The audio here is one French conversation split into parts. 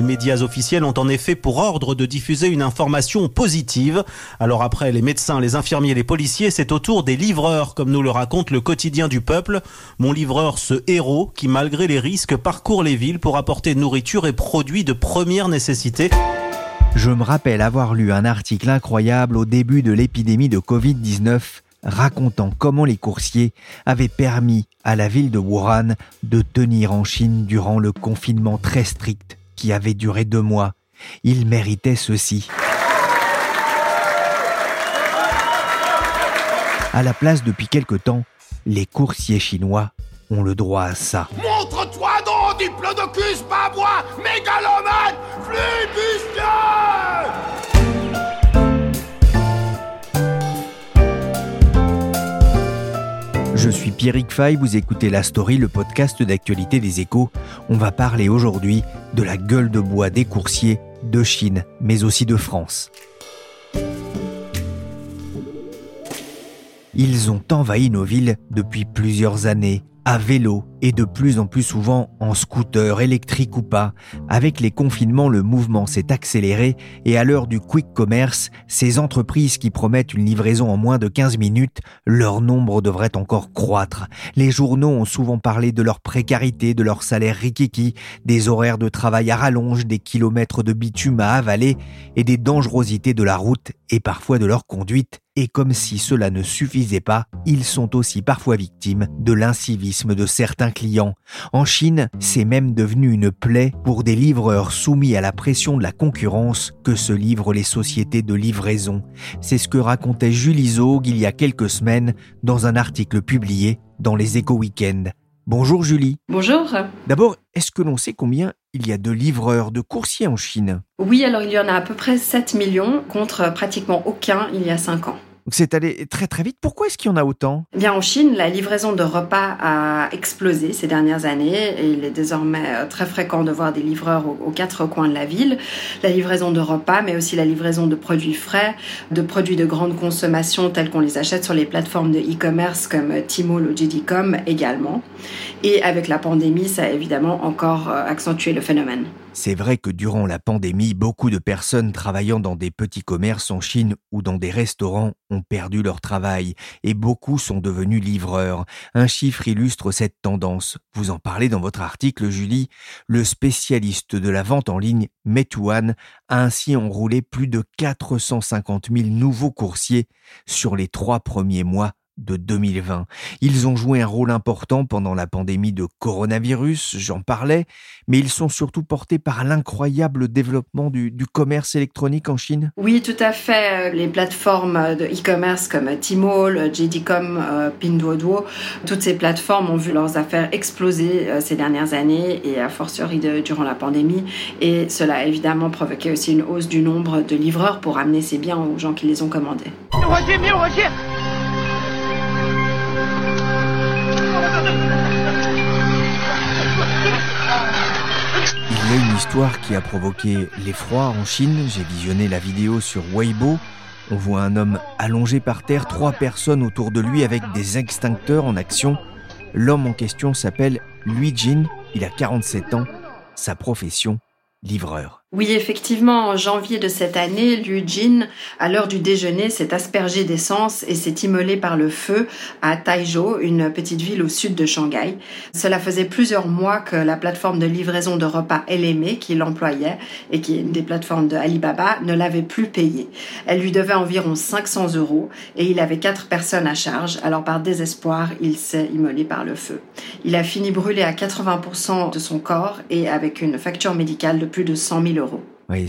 Les médias officiels ont en effet pour ordre de diffuser une information positive. Alors après les médecins, les infirmiers, les policiers, c'est au tour des livreurs, comme nous le raconte le quotidien du peuple. Mon livreur, ce héros, qui malgré les risques parcourt les villes pour apporter nourriture et produits de première nécessité. Je me rappelle avoir lu un article incroyable au début de l'épidémie de Covid-19 racontant comment les coursiers avaient permis à la ville de Wuhan de tenir en Chine durant le confinement très strict qui avait duré deux mois. Il méritait ceci. À la place, depuis quelque temps, les coursiers chinois ont le droit à ça. Montre-toi donc, diplodocus babois, mégalomane, Pierrick Fay, vous écoutez La Story, le podcast d'actualité des échos. On va parler aujourd'hui de la gueule de bois des coursiers de Chine, mais aussi de France. Ils ont envahi nos villes depuis plusieurs années, à vélo et de plus en plus souvent en scooter, électrique ou pas. Avec les confinements, le mouvement s'est accéléré et à l'heure du quick commerce, ces entreprises qui promettent une livraison en moins de 15 minutes, leur nombre devrait encore croître. Les journaux ont souvent parlé de leur précarité, de leur salaire rikiki, des horaires de travail à rallonge, des kilomètres de bitume à avaler et des dangerosités de la route et parfois de leur conduite. Et comme si cela ne suffisait pas, ils sont aussi parfois victimes de l'incivisme de certains clients. En Chine, c'est même devenu une plaie pour des livreurs soumis à la pression de la concurrence que se livrent les sociétés de livraison. C'est ce que racontait Julie Zog il y a quelques semaines dans un article publié dans les Éco Weekend. Bonjour Julie. Bonjour. D'abord, est-ce que l'on sait combien il y a de livreurs, de coursiers en Chine? Oui, alors il y en a à peu près 7 millions contre pratiquement aucun il y a 5 ans. Donc c'est allé très très vite. Pourquoi est-ce qu'il y en a autant? Eh Bien en Chine, la livraison de repas a explosé ces dernières années et il est désormais euh, très fréquent de voir des livreurs aux, quatre coins de la ville. La livraison de repas, mais aussi la livraison de produits frais, de produits de grande consommation tels qu'on les achète sur les plateformes de e-commerce comme Tmall ou JD.com également. Et avec la pandémie, ça a évidemment encore euh, accentué le phénomène. C'est vrai que durant la pandémie, beaucoup de personnes travaillant dans des petits commerces en Chine ou dans des restaurants ont perdu leur travail et beaucoup sont devenus livreurs. Un chiffre illustre cette tendance. Vous en parlez dans votre article, Julie. Le spécialiste de la vente en ligne, Metuan, a ainsi enroulé plus de 450 000 nouveaux coursiers sur les trois premiers mois de 2020. Ils ont joué un rôle important pendant la pandémie de coronavirus, j'en parlais, mais ils sont surtout portés par l'incroyable développement du, commerce électronique en Chine. Oui, tout à fait. Les plateformes de e-commerce comme Tmall, JD.com, euh, Pinduoduo, toutes ces plateformes ont vu leurs affaires exploser euh, ces dernières années et à fortiori durant la pandémie. Et cela a évidemment provoqué aussi une hausse du nombre de livreurs pour amener ces biens aux gens qui les ont commandés. Histoire qui a provoqué l'effroi en Chine. J'ai visionné la vidéo sur Weibo. On voit un homme allongé par terre, trois personnes autour de lui avec des extincteurs en action. L'homme en question s'appelle Lui Jin, il a 47 ans. Sa profession, livreur. Oui, effectivement, en janvier de cette année, Liu Jin, à l'heure du déjeuner, s'est aspergé d'essence et s'est immolé par le feu à Taizhou, une petite ville au sud de Shanghai. Cela faisait plusieurs mois que la plateforme de livraison de repas LME, qui l'employait et qui est une des plateformes de Alibaba, ne l'avait plus payé. Elle lui devait environ 500 euros et il avait quatre personnes à charge. Alors par désespoir, il s'est immolé par le feu. Il a fini brûlé à 80% de son corps et avec une facture médicale de plus de 100 000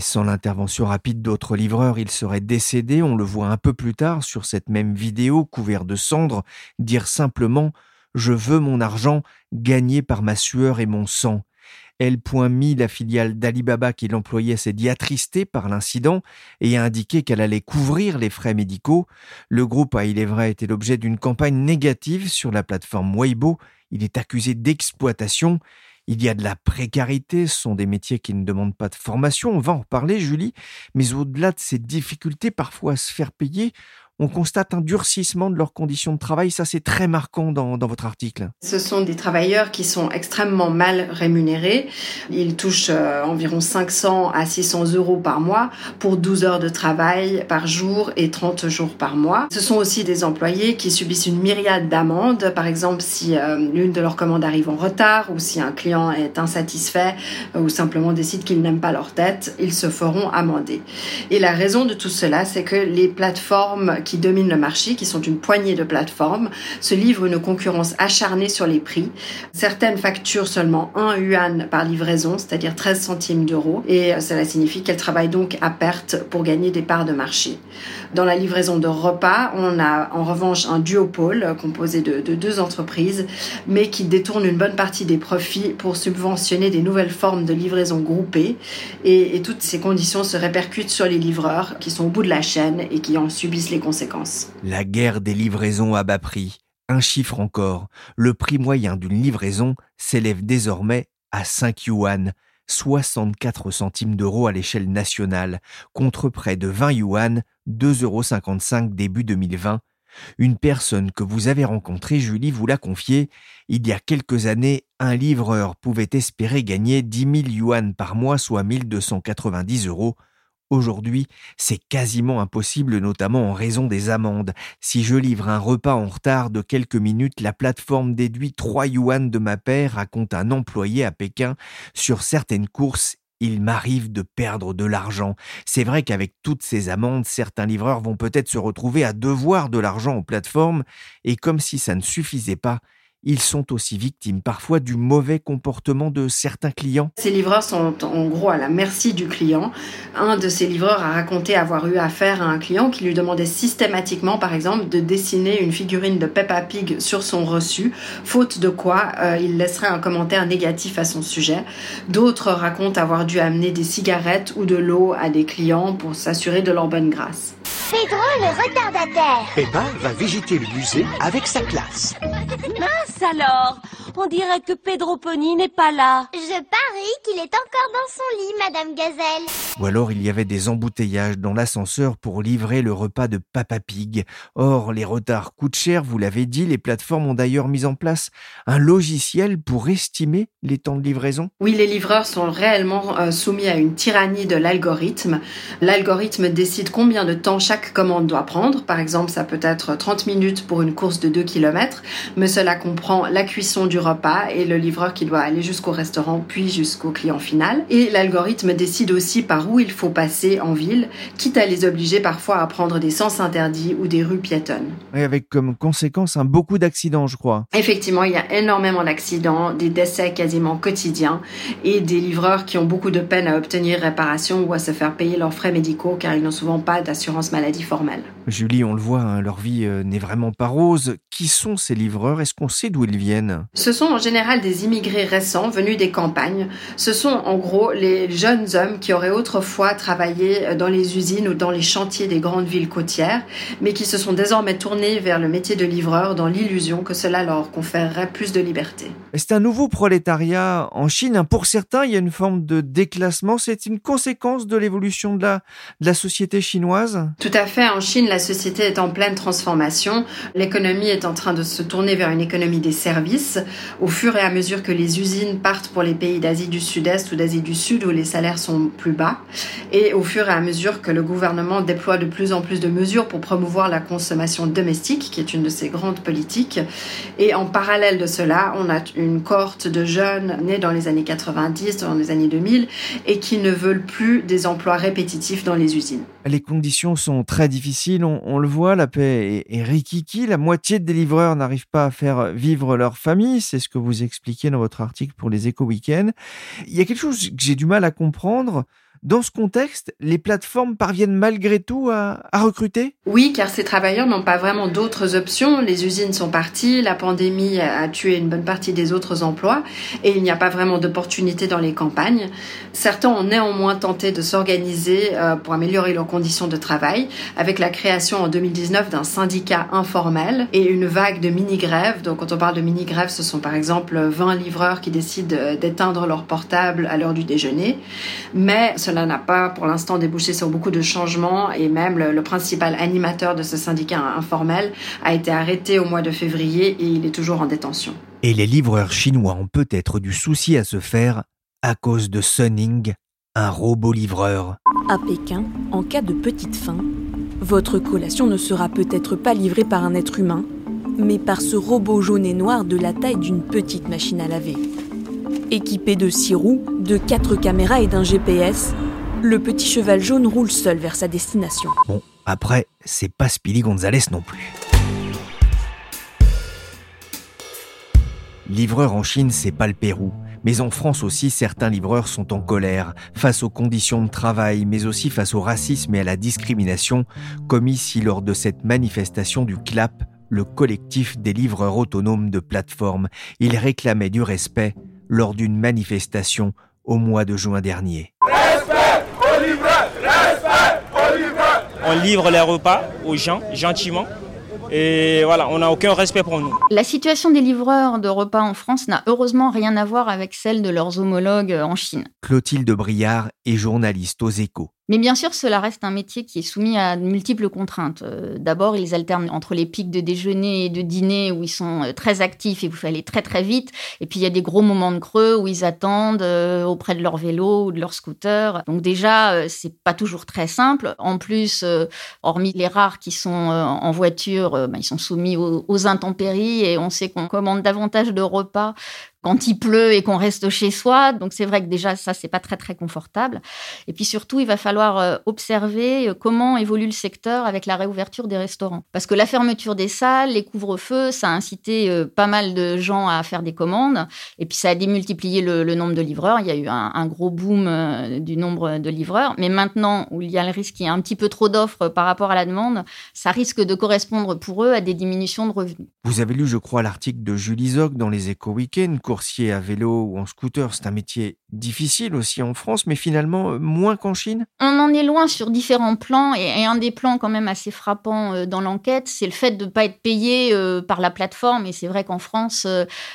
sans l'intervention rapide d'autres livreurs, il serait décédé. On le voit un peu plus tard sur cette même vidéo, couvert de cendres, dire simplement Je veux mon argent gagné par ma sueur et mon sang. Elle.me, la filiale d'Alibaba qui l'employait, s'est dit attristée par l'incident et a indiqué qu'elle allait couvrir les frais médicaux. Le groupe a, il est vrai, été l'objet d'une campagne négative sur la plateforme Weibo. Il est accusé d'exploitation. Il y a de la précarité, ce sont des métiers qui ne demandent pas de formation, on va en reparler Julie, mais au-delà de ces difficultés parfois à se faire payer, on constate un durcissement de leurs conditions de travail. Ça, c'est très marquant dans, votre article. Ce sont des travailleurs qui sont extrêmement mal rémunérés. Ils touchent euh, environ 500 à 600 euros par mois pour 12 heures de travail par jour et 30 jours par mois. Ce sont aussi des employés qui subissent une myriade d'amendes. Par exemple, si euh, l'une de leurs commandes arrive en retard ou si un client est insatisfait euh, ou simplement décide qu'il n'aime pas leur tête, ils se feront amender. Et la raison de tout cela, c'est que les plateformes qui dominent le marché, qui sont une poignée de plateformes, se livrent une concurrence acharnée sur les prix. Certaines facturent seulement 1 yuan par livraison, c'est-à-dire 13 centimes d'euros, et cela signifie qu'elles travaillent donc à perte pour gagner des parts de marché. Dans la livraison de repas, on a en revanche un duopole composé de, deux entreprises, mais qui détourne une bonne partie des profits pour subventionner des nouvelles formes de livraison groupées. Et, et toutes ces conditions se répercutent sur les livreurs qui sont au bout de la chaîne et qui en subissent les conséquences. La guerre des livraisons à bas prix. Un chiffre encore. Le prix moyen d'une livraison s'élève désormais à 5 yuan, 64 centimes d'euros à l'échelle nationale, contre près de 20 yuan, 2,55 euros début 2020. Une personne que vous avez rencontrée, Julie, vous l'a confié, il y a quelques années, un livreur pouvait espérer gagner 10 000 yuan par mois, soit 1290 euros. Aujourd'hui, c'est quasiment impossible, notamment en raison des amendes. Si je livre un repas en retard de quelques minutes, la plateforme déduit 3 yuan de ma paire, raconte un employé à Pékin. Sur certaines courses, il m'arrive de perdre de l'argent. C'est vrai qu'avec toutes ces amendes, certains livreurs vont peut-être se retrouver à devoir de l'argent aux plateformes, et comme si ça ne suffisait pas, ils sont aussi victimes parfois du mauvais comportement de certains clients. Ces livreurs sont en gros à la merci du client. Un de ces livreurs a raconté avoir eu affaire à un client qui lui demandait systématiquement, par exemple, de dessiner une figurine de Peppa Pig sur son reçu, faute de quoi euh, il laisserait un commentaire négatif à son sujet. D'autres racontent avoir dû amener des cigarettes ou de l'eau à des clients pour s'assurer de leur bonne grâce. Pedro le retardataire. Peppa va visiter le musée avec sa classe. Mince alors On dirait que Pedro Pony n'est pas là. Je parie qu'il est encore dans son lit, Madame Gazelle. Ou alors il y avait des embouteillages dans l'ascenseur pour livrer le repas de Papa Pig. Or, les retards coûtent cher, vous l'avez dit, les plateformes ont d'ailleurs mis en place un logiciel pour estimer les temps de livraison. Oui, les livreurs sont réellement euh, soumis à une tyrannie de l'algorithme. L'algorithme décide combien de temps chaque commande doit prendre. Par exemple, ça peut être 30 minutes pour une course de 2 km, mais cela comprend la cuisson du repas et le livreur qui doit aller jusqu'au restaurant puis jusqu'au client final. Et l'algorithme décide aussi par où il faut passer en ville, quitte à les obliger parfois à prendre des sens interdits ou des rues piétonnes. Et avec comme conséquence un beaucoup d'accidents, je crois. Effectivement, il y a énormément d'accidents, des décès quasiment quotidiens et des livreurs qui ont beaucoup de peine à obtenir réparation ou à se faire payer leurs frais médicaux car ils n'ont souvent pas d'assurance maladie formelle. Julie, on le voit, hein, leur vie euh, n'est vraiment pas rose. Qui sont ces livreurs? Est-ce qu'on sait d'où ils viennent? Ce sont en général des immigrés récents venus des campagnes. Ce sont en gros les jeunes hommes qui auraient autrefois travaillé dans les usines ou dans les chantiers des grandes villes côtières, mais qui se sont désormais tournés vers le métier de livreur dans l'illusion que cela leur conférerait plus de liberté. C'est un nouveau prolétariat en Chine. Hein. Pour certains, il y a une forme de déclassement. C'est une conséquence de l'évolution de la, de la société chinoise? Tout à fait. En Chine, la société est en pleine transformation. L'économie est en train de se tourner vers une économie des services. Au fur et à mesure que les usines partent pour les pays d'Asie du Sud-Est ou d'Asie du Sud où les salaires sont plus bas, et au fur et à mesure que le gouvernement déploie de plus en plus de mesures pour promouvoir la consommation domestique, qui est une de ses grandes politiques. Et en parallèle de cela, on a une cohorte de jeunes nés dans les années 90, dans les années 2000, et qui ne veulent plus des emplois répétitifs dans les usines. Les conditions sont très difficiles, on, le voit, la paix est, est rikiki, la moitié des livreurs n'arrivent pas à faire vivre leur famille, c'est ce que vous expliquez dans votre article pour les éco-weekends. Il y a quelque chose que j'ai du mal à comprendre, Dans ce contexte, les plateformes parviennent malgré tout à, à recruter? Oui, car ces travailleurs n'ont pas vraiment d'autres options. Les usines sont parties, la pandémie a tué une bonne partie des autres emplois et il n'y a pas vraiment d'opportunités dans les campagnes. Certains ont néanmoins tenté de s'organiser euh, pour améliorer leurs conditions de travail avec la création en 2019 d'un syndicat informel et une vague de mini-grèves. Donc quand on parle de mini-grèves, ce sont par exemple 20 livreurs qui décident d'éteindre leur portable à l'heure du déjeuner. Mais n'a pas pour l'instant débouché sur beaucoup de changements et même le, le principal animateur de ce syndicat informel a été arrêté au mois de février et il est toujours en détention. Et les livreurs chinois ont peut-être du souci à se faire à cause de Sunning, un robot livreur. À Pékin, en cas de petite faim, votre collation ne sera peut-être pas livrée par un être humain, mais par ce robot jaune et noir de la taille d'une petite machine à laver. Équipé de six roues, de quatre caméras et d'un GPS, le petit cheval jaune roule seul vers sa destination. Bon, après, c'est pas Speedy Gonzalez non plus. Livreur en Chine, c'est pas le Pérou. Mais en France aussi, certains livreurs sont en colère face aux conditions de travail, mais aussi face au racisme et à la discrimination commis ici lors de cette manifestation du CLAP, le collectif des livreurs autonomes de plateforme. Ils réclamaient du respect lors d'une manifestation au mois de juin dernier. Respect aux livreurs Respect aux livreurs On livre les repas aux gens gentiment et voilà, on n'a aucun respect pour nous. La situation des livreurs de repas en France n'a heureusement rien à voir avec celle de leurs homologues en Chine. Clotilde Briard est journaliste aux échos. Mais bien sûr, cela reste un métier qui est soumis à de multiples contraintes. Euh, d'abord, ils alternent entre les pics de déjeuner et de dîner où ils sont euh, très actifs et vous fallait aller très très vite. Et puis il y a des gros moments de creux où ils attendent euh, auprès de leur vélo ou de leur scooter. Donc déjà, c'est pas toujours très simple. En plus, hormis les rares qui sont en voiture, bah, ils sont soumis aux intempéries et on sait qu'on commande davantage de repas quand il pleut et qu'on reste chez soi. Donc c'est vrai que déjà ça c'est pas très très confortable. Et puis surtout il va falloir euh, observer euh, comment évolue le secteur avec la réouverture des restaurants. Parce que la fermeture des salles, les couvre-feux, ça a incité euh, pas mal de gens à faire des commandes. Et puis ça a démultiplié le, nombre de livreurs. Il y a eu un, gros boom du nombre de livreurs. Mais maintenant où il y a le risque qu'il y ait un petit peu trop d'offres par rapport à la demande, ça risque de correspondre pour eux à des diminutions de revenus. Vous avez lu, je crois, l'article de Julie Zog dans les Éco Weekends coursier à vélo ou en scooter, c'est un métier difficile aussi en France, mais finalement euh, moins qu'en Chine? On en est loin sur différents plans, et, un des plans quand même assez frappant euh, dans l'enquête, c'est le fait de ne pas être payé euh, par la plateforme, et c'est vrai qu'en France,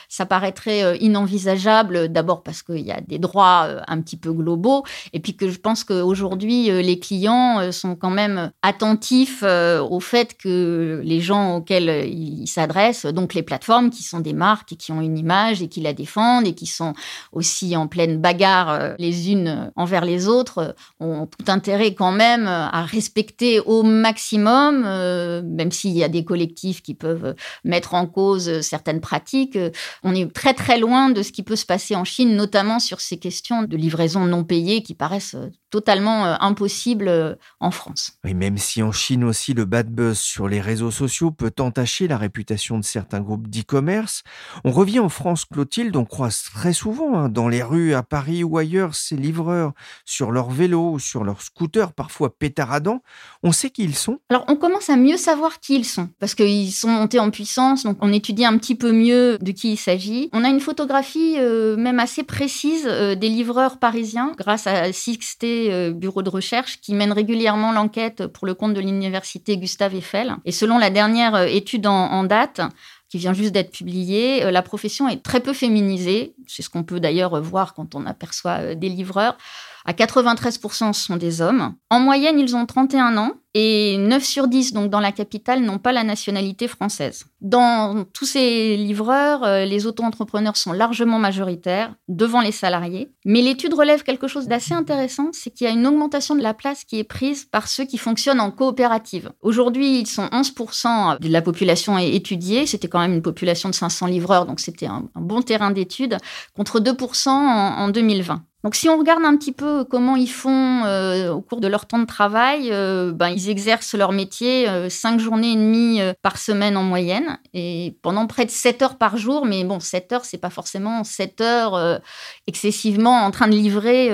ça paraîtrait inenvisageable, d'abord parce qu'il y a des droits un petit peu globaux, et puis que je pense qu'aujourd'hui, les clients sont quand même attentifs au fait que les gens auxquels ils s'adressent, donc les plateformes qui sont des marques et qui ont une image et qui la défendent et qui sont aussi en pleine bagarre euh, les unes envers les autres, euh, ont tout intérêt quand même euh, à respecter au maximum, même s'il y a des collectifs qui peuvent mettre en cause certaines pratiques. On est très très loin de ce qui peut se passer en Chine, notamment sur ces questions de livraison non payée qui paraissent totalement impossibles en France. Oui, même si en Chine aussi le bad buzz sur les réseaux sociaux peut entacher la réputation de certains groupes d'e-commerce, on revient en France, Clotilde on croise très souvent hein, dans les rues à Paris ou ailleurs ces livreurs sur leur vélo ou sur leur scooter, parfois pétaradant. On sait qui ils sont? Alors, on commence à mieux savoir qui ils sont parce qu'ils sont montés en puissance, donc on étudie un petit peu mieux de qui il s'agit. On a une photographie euh, même assez précise euh, des livreurs parisiens grâce à Sixté euh, Bureau de recherche qui mène régulièrement l'enquête pour le compte de l'université Gustave Eiffel. Et selon la dernière étude en date, qui vient juste d'être publié. Euh, la profession est très peu féminisée. C'est ce qu'on peut d'ailleurs voir quand on aperçoit euh, des livreurs. À 93%, ce sont des hommes. En moyenne, ils ont 31 ans et 9 sur 10, donc dans la capitale, n'ont pas la nationalité française. Dans tous ces livreurs, euh, les auto-entrepreneurs sont largement majoritaires, devant les salariés. Mais l'étude relève quelque chose d'assez intéressant, c'est qu'il y a une augmentation de la place qui est prise par ceux qui fonctionnent en coopérative. Aujourd'hui, ils sont 11% de la population étudiée. C'était quand même une population de 500 livreurs, donc c'était un, bon terrain d'étude, contre 2% en 2020. Donc si on regarde un petit peu comment ils font euh, au cours de leur temps de travail, euh, ben, ils exercent leur métier euh, cinq journées et demie euh, par semaine en moyenne et pendant près de 7 heures par jour. Mais bon, 7 heures, c'est pas forcément 7 heures euh, excessivement en train de livrer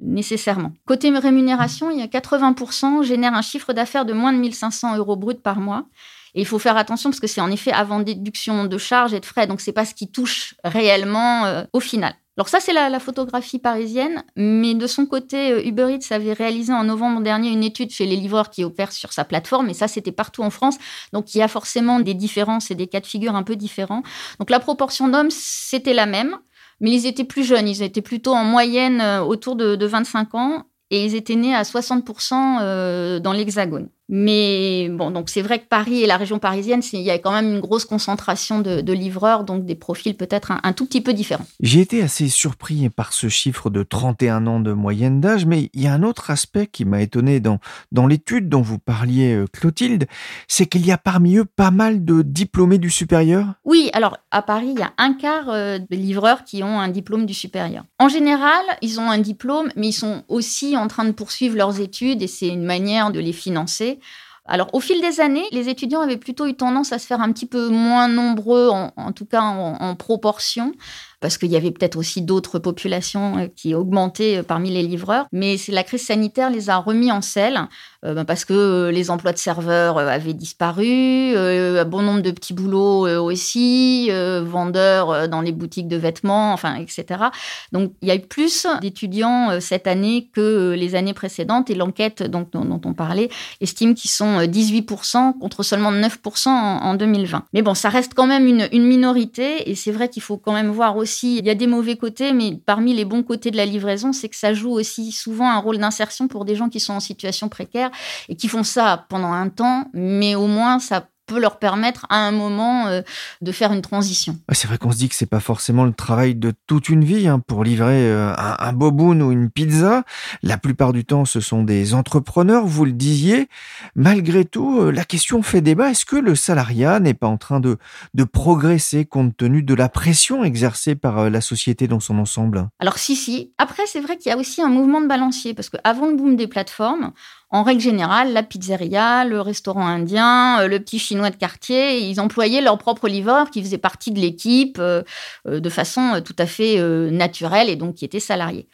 nécessairement. Côté rémunération, il y a 80% génèrent un chiffre d'affaires de moins de 1500 euros brut par mois. Et il faut faire attention parce que c'est en effet avant déduction de charges et de frais, donc c'est pas ce qui touche réellement au final. Alors ça, c'est la, photographie parisienne, mais de son côté, euh, Uber Eats avait réalisé en novembre dernier une étude chez les livreurs qui opèrent sur sa plateforme, et ça, c'était partout en France. Donc il y a forcément des différences et des cas de figure un peu différents. Donc la proportion d'hommes, c'était la même, mais ils étaient plus jeunes, ils étaient plutôt en moyenne euh, autour de, de 25 ans, et ils étaient nés à 60% euh, dans l'Hexagone. Mais bon, donc c'est vrai que Paris et la région parisienne, il y a quand même une grosse concentration de, livreurs, donc des profils peut-être un, tout petit peu différents. J'ai été assez surpris par ce chiffre de 31 ans de moyenne d'âge, mais il y a un autre aspect qui m'a étonné dans, dans l'étude dont vous parliez, euh, Clotilde, c'est qu'il y a parmi eux pas mal de diplômés du supérieur. Oui, alors à Paris, il y a un quart euh, de livreurs qui ont un diplôme du supérieur. En général, ils ont un diplôme, mais ils sont aussi en train de poursuivre leurs études et c'est une manière de les financer. Alors, au fil des années, les étudiants avaient plutôt eu tendance à se faire un petit peu moins nombreux, en, tout cas en proportion parce qu'il y avait peut-être aussi d'autres populations euh, qui augmentaient euh, parmi les livreurs. Mais la crise sanitaire les a remis en selle euh, ben, parce que les emplois de serveurs avaient disparu, un bon nombre de petits boulots aussi, vendeurs dans les boutiques de vêtements, enfin, etc. Donc, il y a eu plus d'étudiants cette année que les années précédentes et l'enquête dont, on parlait estime qu'ils sont 18% contre seulement 9% en, 2020. Mais bon, ça reste quand même une minorité et c'est vrai qu'il faut quand même voir aussi il y a des mauvais côtés, mais parmi les bons côtés de la livraison, c'est que ça joue aussi souvent un rôle d'insertion pour des gens qui sont en situation précaire et qui font ça pendant un temps, mais au moins ça peut leur permettre à un moment euh, de faire une transition. C'est vrai qu'on se dit que c'est pas forcément le travail de toute une vie hein, pour livrer euh, un, un boboon ou une pizza. La plupart du temps, ce sont des entrepreneurs, vous le disiez. Malgré tout, euh, la question fait débat. Est-ce que le salariat n'est pas en train de, de progresser compte tenu de la pression exercée par la société dans son ensemble? Alors si, si. Après, c'est vrai qu'il y a aussi un mouvement de balancier parce qu'avant le boom des plateformes, en règle générale, la pizzeria, le restaurant indien, euh, le petit chinois de quartier, ils employaient leurs propres livreurs qui faisaient partie de l'équipe euh, euh, de façon tout à fait naturelle et donc qui étaient salariés.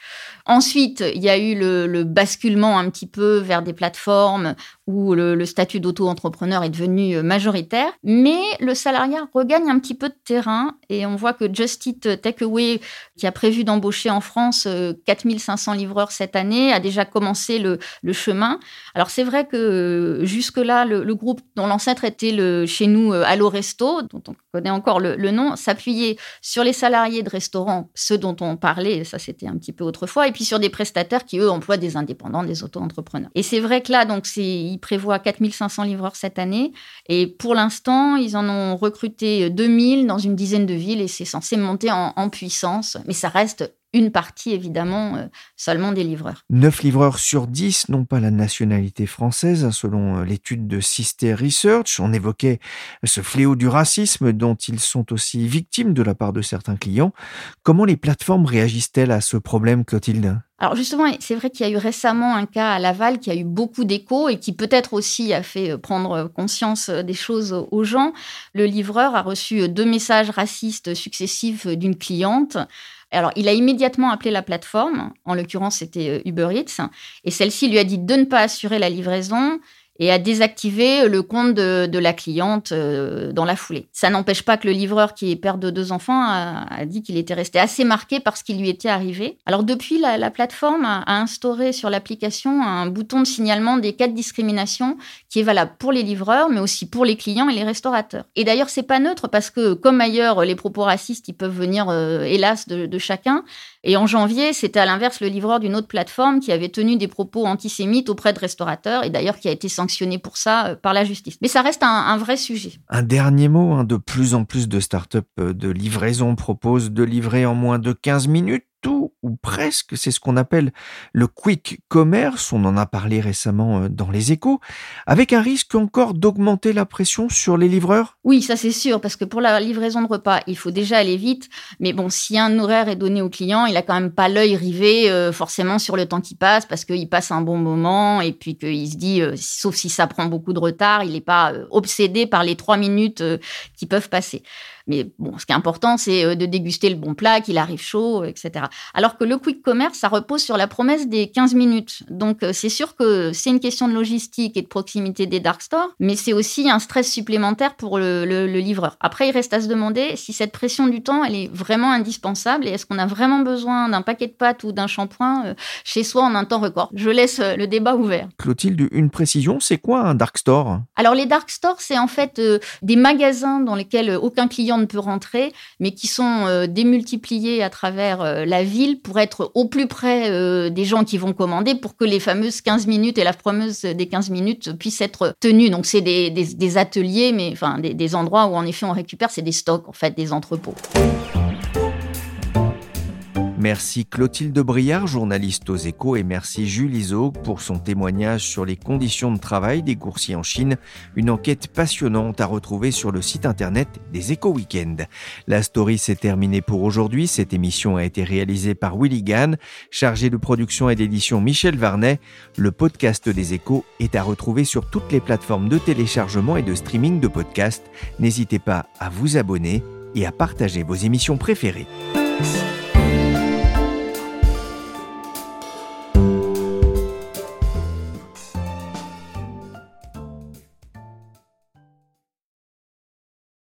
Ensuite, il y a eu le, basculement un petit peu vers des plateformes où le, statut d'auto-entrepreneur est devenu majoritaire, mais le salariat regagne un petit peu de terrain et on voit que Just Eat Takeaway, qui a prévu d'embaucher en France 4500 livreurs cette année, a déjà commencé le, chemin. Alors c'est vrai que euh, jusque-là, le, groupe dont l'ancêtre était le, chez nous euh, Allo Resto, dont on connaît encore le, nom, s'appuyait sur les salariés de restaurants, ceux dont on parlait, ça c'était un petit peu autrefois, et puis sur des prestataires qui, eux, emploient des indépendants, des auto-entrepreneurs. Et c'est vrai que là, donc, ils prévoient 4500 livreurs cette année, et pour l'instant, ils en ont recruté 2000 dans une dizaine de villes, et c'est censé monter en, en puissance, mais ça reste une partie évidemment euh, seulement des livreurs. 9 livreurs sur 10 n'ont pas la nationalité française, hein, selon euh, l'étude de Sister Research. On évoquait ce fléau du racisme dont ils sont aussi victimes de la part de certains clients. Comment les plateformes réagissent-elles à ce problème, Clotilde? Alors justement, c'est vrai qu'il y a eu récemment un cas à Laval qui a eu beaucoup d'écho et qui peut-être aussi a fait euh, prendre conscience des choses aux gens. Le livreur a reçu deux messages racistes successifs d'une cliente alors, il a immédiatement appelé la plateforme, en l'occurrence c'était euh, Uber Eats, et celle-ci lui a dit de ne pas assurer la livraison et à désactiver le compte de, la cliente euh, dans la foulée. Ça n'empêche pas que le livreur, qui est père de deux enfants, a, dit qu'il était resté assez marqué par ce qui lui était arrivé. Alors depuis, la, plateforme a, instauré sur l'application un bouton de signalement des cas de discrimination qui est valable pour les livreurs, mais aussi pour les clients et les restaurateurs. Et d'ailleurs, c'est pas neutre parce que, comme ailleurs, les propos racistes, ils peuvent venir, euh, hélas, de, chacun. Et en janvier, c'était à l'inverse le livreur d'une autre plateforme qui avait tenu des propos antisémites auprès de restaurateurs et d'ailleurs qui a été pour ça euh, par la justice. Mais ça reste un, vrai sujet. Un dernier mot, hein, de plus en plus de startups euh, de livraison proposent de livrer en moins de 15 minutes ou presque. C'est ce qu'on appelle le quick commerce. On en a parlé récemment euh, dans les échos, avec un risque encore d'augmenter la pression sur les livreurs? Oui, ça c'est sûr, parce que pour la livraison de repas, il faut déjà aller vite. Mais bon, si un horaire est donné au client, il a quand même pas l'œil rivé euh, forcément sur le temps qui passe, parce qu'il passe un bon moment et puis qu'il se dit, euh, sauf si ça prend beaucoup de retard, il n'est pas obsédé par les trois minutes qui peuvent passer. Mais bon, ce qui est important, c'est euh, de déguster le bon plat, qu'il arrive chaud, etc. Alors que le quick commerce, ça repose sur la promesse des 15 minutes. Donc, euh, c'est sûr que c'est une question de logistique et de proximité des dark stores, mais c'est aussi un stress supplémentaire pour le, livreur. Après, il reste à se demander si cette pression du temps, elle est vraiment indispensable et est-ce qu'on a vraiment besoin d'un paquet de pâtes ou d'un shampoing euh, chez soi en un temps record? Je laisse le débat ouvert. Clotilde, une précision, c'est quoi un dark store? Alors, les dark stores, c'est en fait des magasins dans lesquels aucun client ne peut rentrer, mais qui sont euh, démultipliés à travers euh, la ville pour être au plus près euh, des gens qui vont commander pour que les fameuses 15 minutes et la fameuse des 15 minutes puissent être tenues. Donc c'est des, ateliers, mais enfin des, des endroits où en effet on récupère, c'est des stocks en fait, des entrepôts. Merci Clotilde Briard, journaliste aux échos, et merci Jules Iso pour son témoignage sur les conditions de travail des coursiers en Chine, une enquête passionnante à retrouver sur le site internet des échos Weekend. La story s'est terminée pour aujourd'hui. Cette émission a été réalisée par Willy Gann, chargé de production et d'édition Michel Varnet. Le podcast des échos est à retrouver sur toutes les plateformes de téléchargement et de streaming de podcasts. N'hésitez pas à vous abonner et à partager vos émissions préférées.